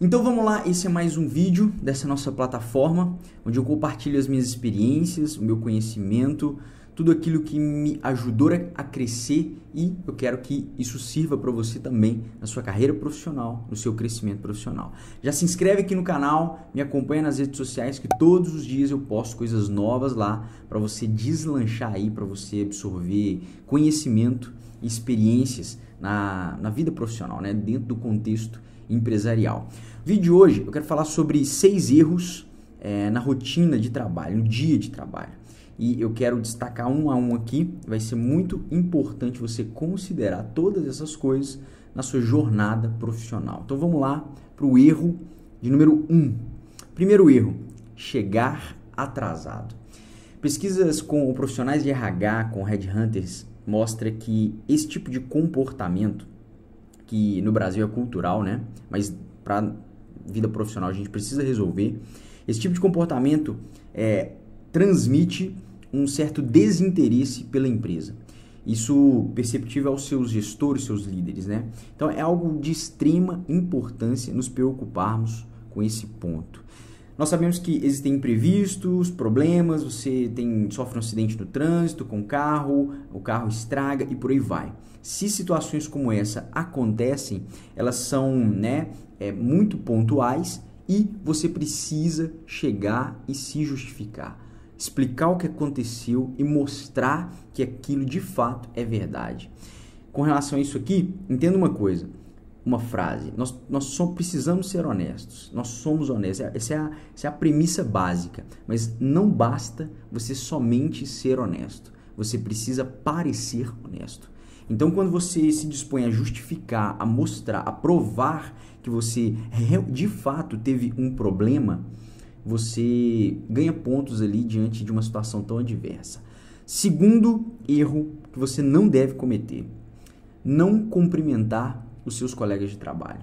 Então vamos lá, esse é mais um vídeo dessa nossa plataforma, onde eu compartilho as minhas experiências, o meu conhecimento, tudo aquilo que me ajudou a crescer e eu quero que isso sirva para você também na sua carreira profissional, no seu crescimento profissional. Já se inscreve aqui no canal, me acompanha nas redes sociais que todos os dias eu posto coisas novas lá para você deslanchar aí, para você absorver conhecimento e experiências na, na vida profissional, né? dentro do contexto empresarial. No vídeo de hoje eu quero falar sobre seis erros é, na rotina de trabalho, no dia de trabalho. E eu quero destacar um a um aqui. Vai ser muito importante você considerar todas essas coisas na sua jornada profissional. Então vamos lá para o erro de número um. Primeiro erro: chegar atrasado. Pesquisas com profissionais de RH, com headhunters, mostra que esse tipo de comportamento que no Brasil é cultural, né? Mas para vida profissional a gente precisa resolver. Esse tipo de comportamento é, transmite um certo desinteresse pela empresa. Isso perceptível aos seus gestores, seus líderes, né? Então é algo de extrema importância nos preocuparmos com esse ponto. Nós sabemos que existem imprevistos, problemas, você tem sofre um acidente no trânsito com o carro, o carro estraga e por aí vai. Se situações como essa acontecem, elas são né, é, muito pontuais e você precisa chegar e se justificar, explicar o que aconteceu e mostrar que aquilo de fato é verdade. Com relação a isso aqui, entenda uma coisa uma frase. Nós, nós só precisamos ser honestos. Nós somos honestos. Essa é, a, essa é a premissa básica. Mas não basta você somente ser honesto. Você precisa parecer honesto. Então, quando você se dispõe a justificar, a mostrar, a provar que você de fato teve um problema, você ganha pontos ali diante de uma situação tão adversa. Segundo erro que você não deve cometer: não cumprimentar os seus colegas de trabalho.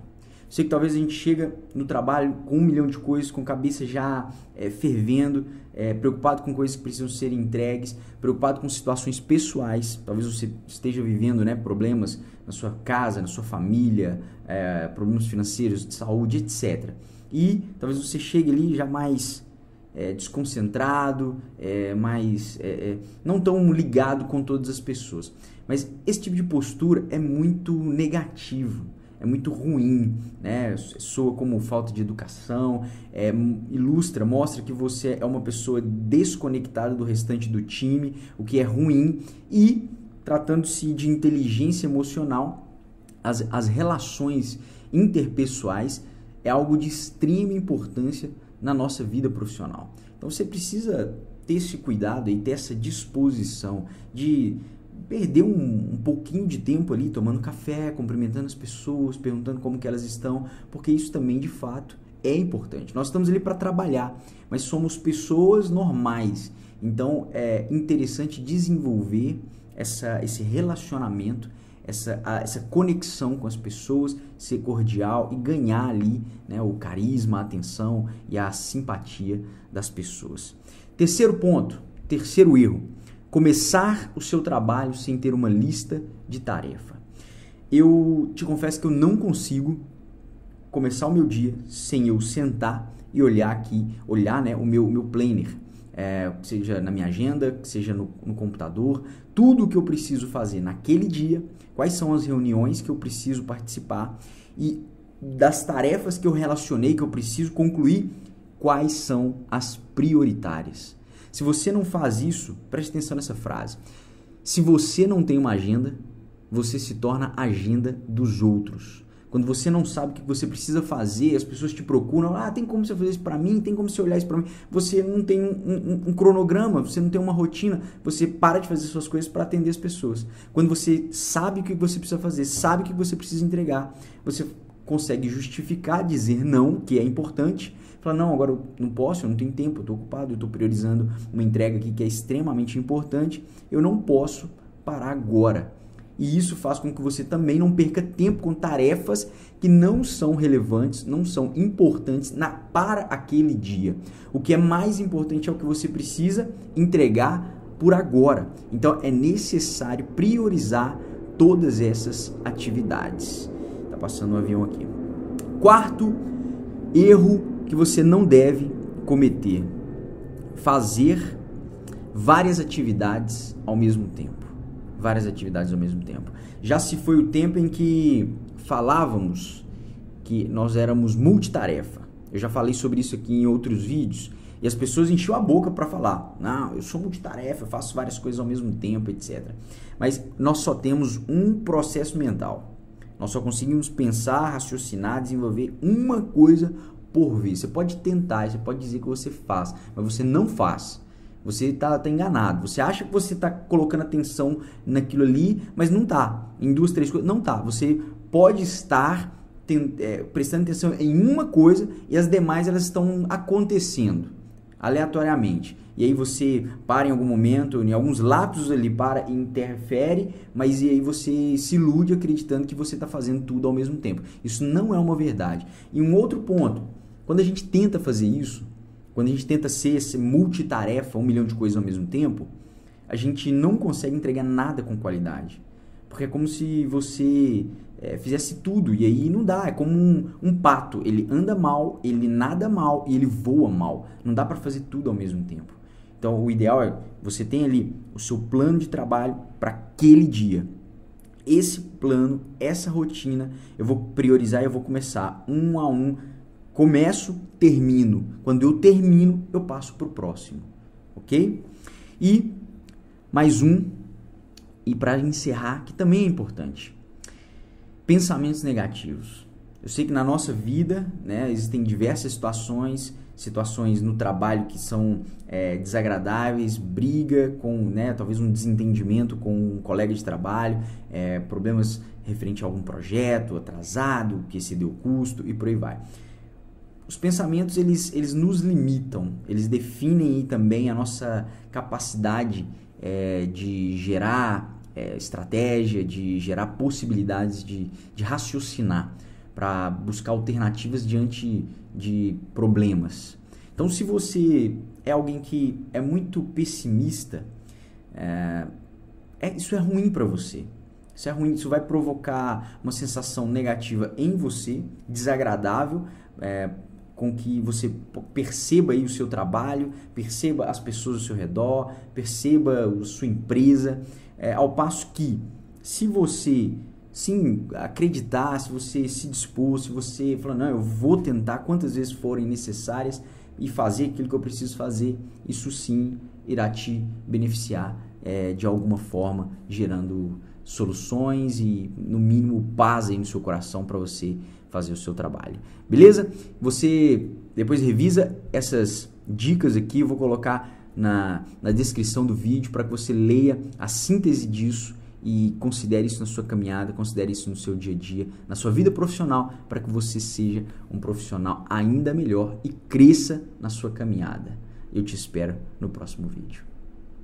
Sei que talvez a gente chega no trabalho com um milhão de coisas, com a cabeça já é, fervendo, é, preocupado com coisas que precisam ser entregues, preocupado com situações pessoais. Talvez você esteja vivendo né, problemas na sua casa, na sua família, é, problemas financeiros, de saúde, etc. E talvez você chegue ali já mais é, desconcentrado, é, mais é, não tão ligado com todas as pessoas. Mas esse tipo de postura é muito negativo, é muito ruim, né? Soa como falta de educação, é, ilustra, mostra que você é uma pessoa desconectada do restante do time, o que é ruim. E tratando-se de inteligência emocional, as, as relações interpessoais é algo de extrema importância na nossa vida profissional. Então você precisa ter esse cuidado e ter essa disposição de perder um, um, pouquinho de tempo ali tomando café, cumprimentando as pessoas, perguntando como que elas estão, porque isso também de fato é importante. Nós estamos ali para trabalhar, mas somos pessoas normais. Então é interessante desenvolver essa, esse relacionamento, essa, a, essa conexão com as pessoas, ser cordial e ganhar ali né, o carisma, a atenção e a simpatia das pessoas. Terceiro ponto, terceiro erro começar o seu trabalho sem ter uma lista de tarefa. Eu te confesso que eu não consigo começar o meu dia sem eu sentar e olhar aqui, olhar né, o meu, meu planner, é, seja na minha agenda, seja no, no computador, tudo o que eu preciso fazer naquele dia, quais são as reuniões que eu preciso participar e das tarefas que eu relacionei, que eu preciso concluir, quais são as prioritárias. Se você não faz isso, preste atenção nessa frase. Se você não tem uma agenda, você se torna agenda dos outros. Quando você não sabe o que você precisa fazer, as pessoas te procuram, ah, tem como você fazer isso para mim, tem como você olhar isso para mim. Você não tem um, um, um, cronograma, você não tem uma rotina, você para de fazer suas coisas para atender as pessoas. Quando você sabe o que você precisa fazer, sabe o que você precisa entregar, você consegue justificar, dizer não, que é importante, Fala, não, agora eu não posso, eu não tenho tempo, eu estou ocupado, eu estou priorizando uma entrega aqui que é extremamente importante, eu não posso parar agora. E isso faz com que você também não perca tempo com tarefas que não são relevantes, não são importantes na, para aquele dia. O que é mais importante é o que você precisa entregar por agora. Então é necessário priorizar todas essas atividades. Tá passando um avião aqui. Quarto erro que você não deve cometer: fazer várias atividades ao mesmo tempo. Várias atividades ao mesmo tempo. Já se foi o tempo em que falávamos que nós éramos multitarefa. Eu já falei sobre isso aqui em outros vídeos e as pessoas enchiam a boca para falar: "Não, eu sou multitarefa, eu faço várias coisas ao mesmo tempo, etc". Mas nós só temos um processo mental. Nós só conseguimos pensar, raciocinar, desenvolver uma coisa por vez. Você pode tentar, você pode dizer que você faz, mas você não faz. Você está tá enganado. Você acha que você está colocando atenção naquilo ali, mas não está. Em duas, três coisas, não está. Você pode estar tem, é, prestando atenção em uma coisa e as demais elas estão acontecendo aleatoriamente. E aí você para em algum momento, em alguns lapsos ali para e interfere, mas e aí você se ilude acreditando que você está fazendo tudo ao mesmo tempo. Isso não é uma verdade. E um outro ponto, quando a gente tenta fazer isso, quando a gente tenta ser, ser multitarefa, um milhão de coisas ao mesmo tempo, a gente não consegue entregar nada com qualidade. Porque é como se você é, fizesse tudo e aí não dá. É como um, um, pato, ele anda mal, ele nada mal e ele voa mal. Não dá para fazer tudo ao mesmo tempo. Então o ideal é você tem ali o seu plano de trabalho para aquele dia. Esse plano, essa rotina, eu vou priorizar e eu vou começar um a um. Começo, termino. Quando eu termino, eu passo para o próximo, ok? E mais um, e para encerrar, que também é importante pensamentos negativos. Eu sei que na nossa vida né, existem diversas situações, situações no trabalho que são é, desagradáveis, briga com, né, talvez um desentendimento com um colega de trabalho, é, problemas referente a algum projeto atrasado, que excedeu o custo e por aí vai. Os pensamentos eles, eles nos limitam, eles definem também a nossa capacidade é, de gerar é, estratégia, de gerar possibilidades de, de raciocinar para buscar alternativas diante de problemas. Então, se você é alguém que é muito pessimista, é, é, isso é ruim para você. Isso é ruim, isso vai provocar uma sensação negativa em você, desagradável, é, com que você perceba aí o seu trabalho, perceba as pessoas ao seu redor, perceba a sua empresa é, ao passo que, se você sim acreditar, se você se dispor, se você falar, não, eu vou tentar quantas vezes forem necessárias e fazer aquilo que eu preciso fazer, isso sim irá te beneficiar é, de alguma forma, gerando soluções e, no mínimo, paz aí no seu coração para você fazer o seu trabalho. Beleza? Você depois revisa essas dicas aqui, eu vou colocar na, na descrição do vídeo para que você leia a síntese disso e considere isso na sua caminhada, considere isso no seu dia a dia, na sua vida profissional, para que você seja um profissional ainda melhor e cresça na sua caminhada. Eu te espero no próximo vídeo.